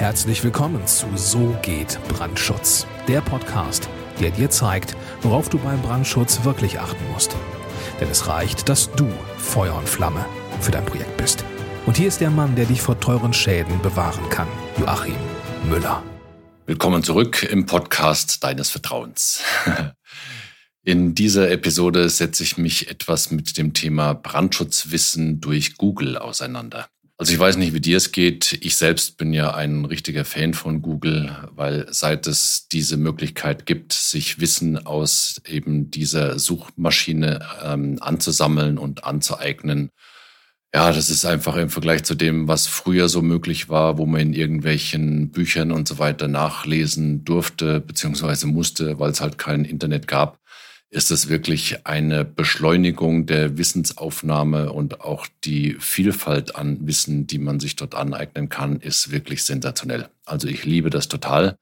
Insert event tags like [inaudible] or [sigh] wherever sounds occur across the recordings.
Herzlich willkommen zu So geht Brandschutz, der Podcast, der dir zeigt, worauf du beim Brandschutz wirklich achten musst. Denn es reicht, dass du Feuer und Flamme für dein Projekt bist. Und hier ist der Mann, der dich vor teuren Schäden bewahren kann, Joachim Müller. Willkommen zurück im Podcast deines Vertrauens. [laughs] In dieser Episode setze ich mich etwas mit dem Thema Brandschutzwissen durch Google auseinander. Also ich weiß nicht, wie dir es geht. Ich selbst bin ja ein richtiger Fan von Google, weil seit es diese Möglichkeit gibt, sich Wissen aus eben dieser Suchmaschine ähm, anzusammeln und anzueignen, ja, das ist einfach im Vergleich zu dem, was früher so möglich war, wo man in irgendwelchen Büchern und so weiter nachlesen durfte beziehungsweise musste, weil es halt kein Internet gab ist es wirklich eine Beschleunigung der Wissensaufnahme und auch die Vielfalt an Wissen, die man sich dort aneignen kann, ist wirklich sensationell. Also ich liebe das total,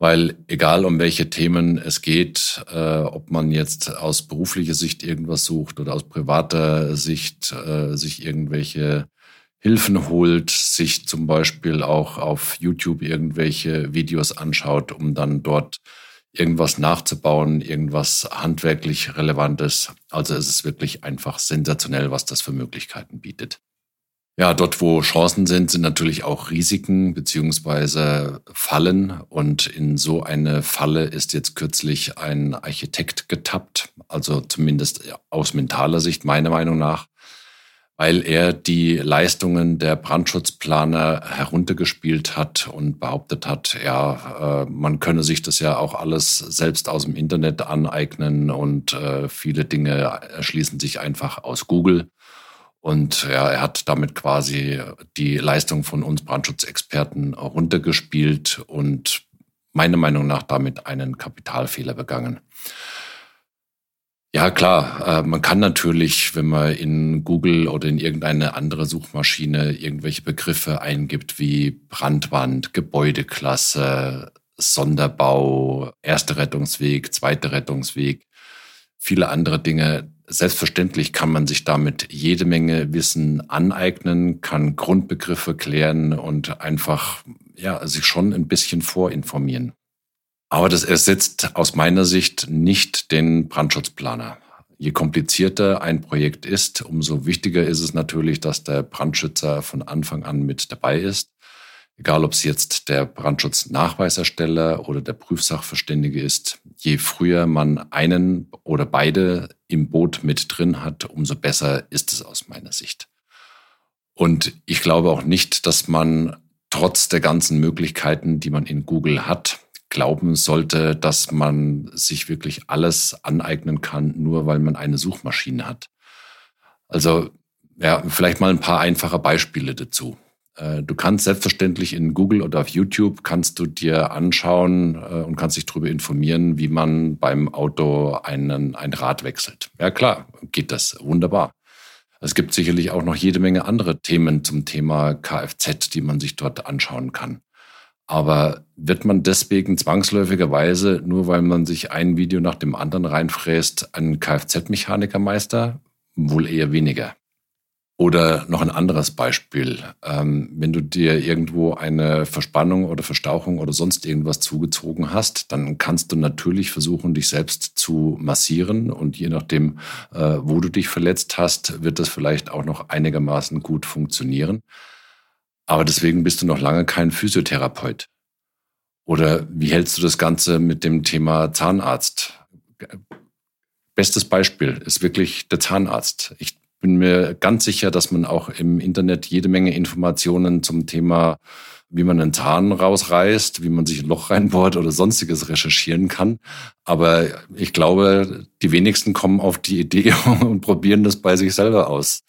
weil egal um welche Themen es geht, äh, ob man jetzt aus beruflicher Sicht irgendwas sucht oder aus privater Sicht äh, sich irgendwelche Hilfen holt, sich zum Beispiel auch auf YouTube irgendwelche Videos anschaut, um dann dort irgendwas nachzubauen, irgendwas handwerklich Relevantes. Also es ist wirklich einfach sensationell, was das für Möglichkeiten bietet. Ja, dort, wo Chancen sind, sind natürlich auch Risiken beziehungsweise Fallen. Und in so eine Falle ist jetzt kürzlich ein Architekt getappt, also zumindest aus mentaler Sicht meiner Meinung nach weil er die Leistungen der Brandschutzplaner heruntergespielt hat und behauptet hat, ja, äh, man könne sich das ja auch alles selbst aus dem Internet aneignen und äh, viele Dinge erschließen sich einfach aus Google. Und ja, er hat damit quasi die Leistung von uns Brandschutzexperten runtergespielt und meiner Meinung nach damit einen Kapitalfehler begangen. Ja, klar. Äh, man kann natürlich, wenn man in Google oder in irgendeine andere Suchmaschine irgendwelche Begriffe eingibt wie Brandwand, Gebäudeklasse, Sonderbau, erster Rettungsweg, zweiter Rettungsweg, viele andere Dinge. Selbstverständlich kann man sich damit jede Menge Wissen aneignen, kann Grundbegriffe klären und einfach ja, sich schon ein bisschen vorinformieren. Aber das ersetzt aus meiner Sicht nicht den Brandschutzplaner. Je komplizierter ein Projekt ist, umso wichtiger ist es natürlich, dass der Brandschützer von Anfang an mit dabei ist. Egal, ob es jetzt der Brandschutznachweisersteller oder der Prüfsachverständige ist, je früher man einen oder beide im Boot mit drin hat, umso besser ist es aus meiner Sicht. Und ich glaube auch nicht, dass man trotz der ganzen Möglichkeiten, die man in Google hat, glauben sollte, dass man sich wirklich alles aneignen kann, nur weil man eine Suchmaschine hat. Also ja, vielleicht mal ein paar einfache Beispiele dazu. Äh, du kannst selbstverständlich in Google oder auf YouTube kannst du dir anschauen äh, und kannst dich darüber informieren, wie man beim Auto einen, ein Rad wechselt. Ja klar, geht das wunderbar. Es gibt sicherlich auch noch jede Menge andere Themen zum Thema Kfz, die man sich dort anschauen kann. Aber wird man deswegen zwangsläufigerweise, nur weil man sich ein Video nach dem anderen reinfräst, ein Kfz-Mechanikermeister? Wohl eher weniger. Oder noch ein anderes Beispiel. Ähm, wenn du dir irgendwo eine Verspannung oder Verstauchung oder sonst irgendwas zugezogen hast, dann kannst du natürlich versuchen, dich selbst zu massieren. Und je nachdem, äh, wo du dich verletzt hast, wird das vielleicht auch noch einigermaßen gut funktionieren. Aber deswegen bist du noch lange kein Physiotherapeut. Oder wie hältst du das Ganze mit dem Thema Zahnarzt? Bestes Beispiel ist wirklich der Zahnarzt. Ich bin mir ganz sicher, dass man auch im Internet jede Menge Informationen zum Thema, wie man einen Zahn rausreißt, wie man sich ein Loch reinbohrt oder sonstiges recherchieren kann. Aber ich glaube, die wenigsten kommen auf die Idee [laughs] und probieren das bei sich selber aus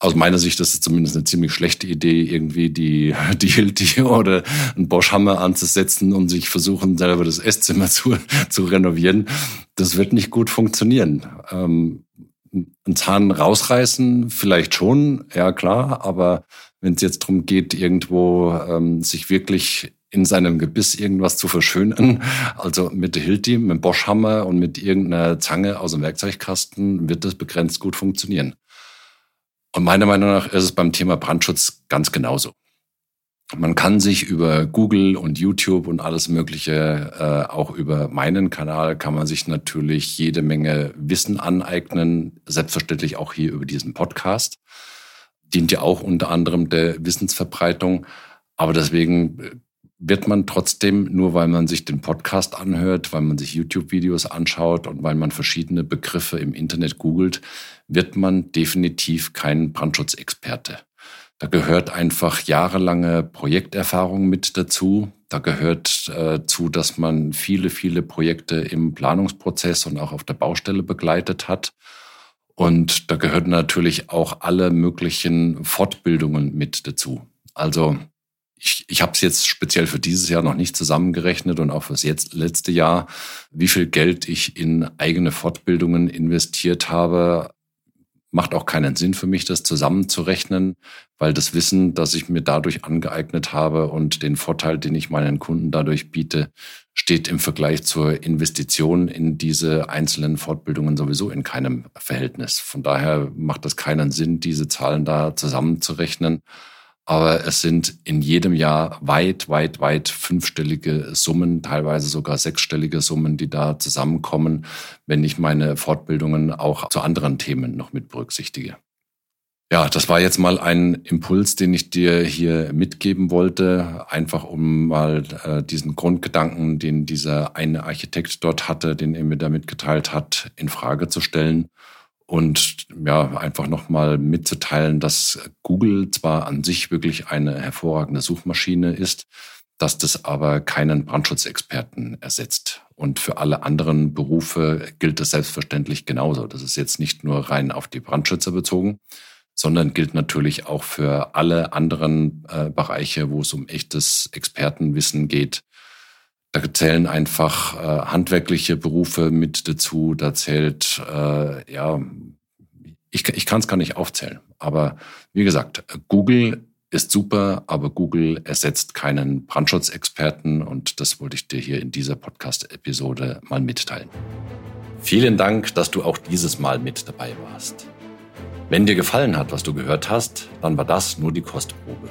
aus meiner Sicht ist es zumindest eine ziemlich schlechte Idee, irgendwie die, [laughs] die Hilti oder einen Bosch-Hammer anzusetzen und sich versuchen, selber das Esszimmer zu, [laughs] zu renovieren. Das wird nicht gut funktionieren. Ähm, einen Zahn rausreißen, vielleicht schon, ja klar, aber wenn es jetzt darum geht, irgendwo ähm, sich wirklich in seinem Gebiss irgendwas zu verschönern, [laughs] also mit der Hilti, mit dem Bosch-Hammer und mit irgendeiner Zange aus dem Werkzeugkasten, wird das begrenzt gut funktionieren. Und meiner Meinung nach ist es beim Thema Brandschutz ganz genauso. Man kann sich über Google und YouTube und alles Mögliche, äh, auch über meinen Kanal, kann man sich natürlich jede Menge Wissen aneignen. Selbstverständlich auch hier über diesen Podcast. Dient ja auch unter anderem der Wissensverbreitung. Aber deswegen wird man trotzdem, nur weil man sich den Podcast anhört, weil man sich YouTube-Videos anschaut und weil man verschiedene Begriffe im Internet googelt, wird man definitiv kein Brandschutzexperte. Da gehört einfach jahrelange Projekterfahrung mit dazu. Da gehört äh, zu, dass man viele, viele Projekte im Planungsprozess und auch auf der Baustelle begleitet hat. Und da gehören natürlich auch alle möglichen Fortbildungen mit dazu. Also ich, ich habe es jetzt speziell für dieses Jahr noch nicht zusammengerechnet und auch fürs jetzt, letzte Jahr, wie viel Geld ich in eigene Fortbildungen investiert habe macht auch keinen Sinn für mich, das zusammenzurechnen, weil das Wissen, das ich mir dadurch angeeignet habe und den Vorteil, den ich meinen Kunden dadurch biete, steht im Vergleich zur Investition in diese einzelnen Fortbildungen sowieso in keinem Verhältnis. Von daher macht es keinen Sinn, diese Zahlen da zusammenzurechnen. Aber es sind in jedem Jahr weit, weit, weit fünfstellige Summen, teilweise sogar sechsstellige Summen, die da zusammenkommen, wenn ich meine Fortbildungen auch zu anderen Themen noch mit berücksichtige. Ja, das war jetzt mal ein Impuls, den ich dir hier mitgeben wollte, einfach um mal äh, diesen Grundgedanken, den dieser eine Architekt dort hatte, den er mir da mitgeteilt hat, in Frage zu stellen und ja, einfach nochmal mitzuteilen, dass Google zwar an sich wirklich eine hervorragende Suchmaschine ist, dass das aber keinen Brandschutzexperten ersetzt. Und für alle anderen Berufe gilt das selbstverständlich genauso. Das ist jetzt nicht nur rein auf die Brandschützer bezogen, sondern gilt natürlich auch für alle anderen äh, Bereiche, wo es um echtes Expertenwissen geht, da zählen einfach äh, handwerkliche Berufe mit dazu. Da zählt, äh, ja, ich, ich kann es gar nicht aufzählen. Aber wie gesagt, Google ist super, aber Google ersetzt keinen Brandschutzexperten und das wollte ich dir hier in dieser Podcast-Episode mal mitteilen. Vielen Dank, dass du auch dieses Mal mit dabei warst. Wenn dir gefallen hat, was du gehört hast, dann war das nur die Kostprobe.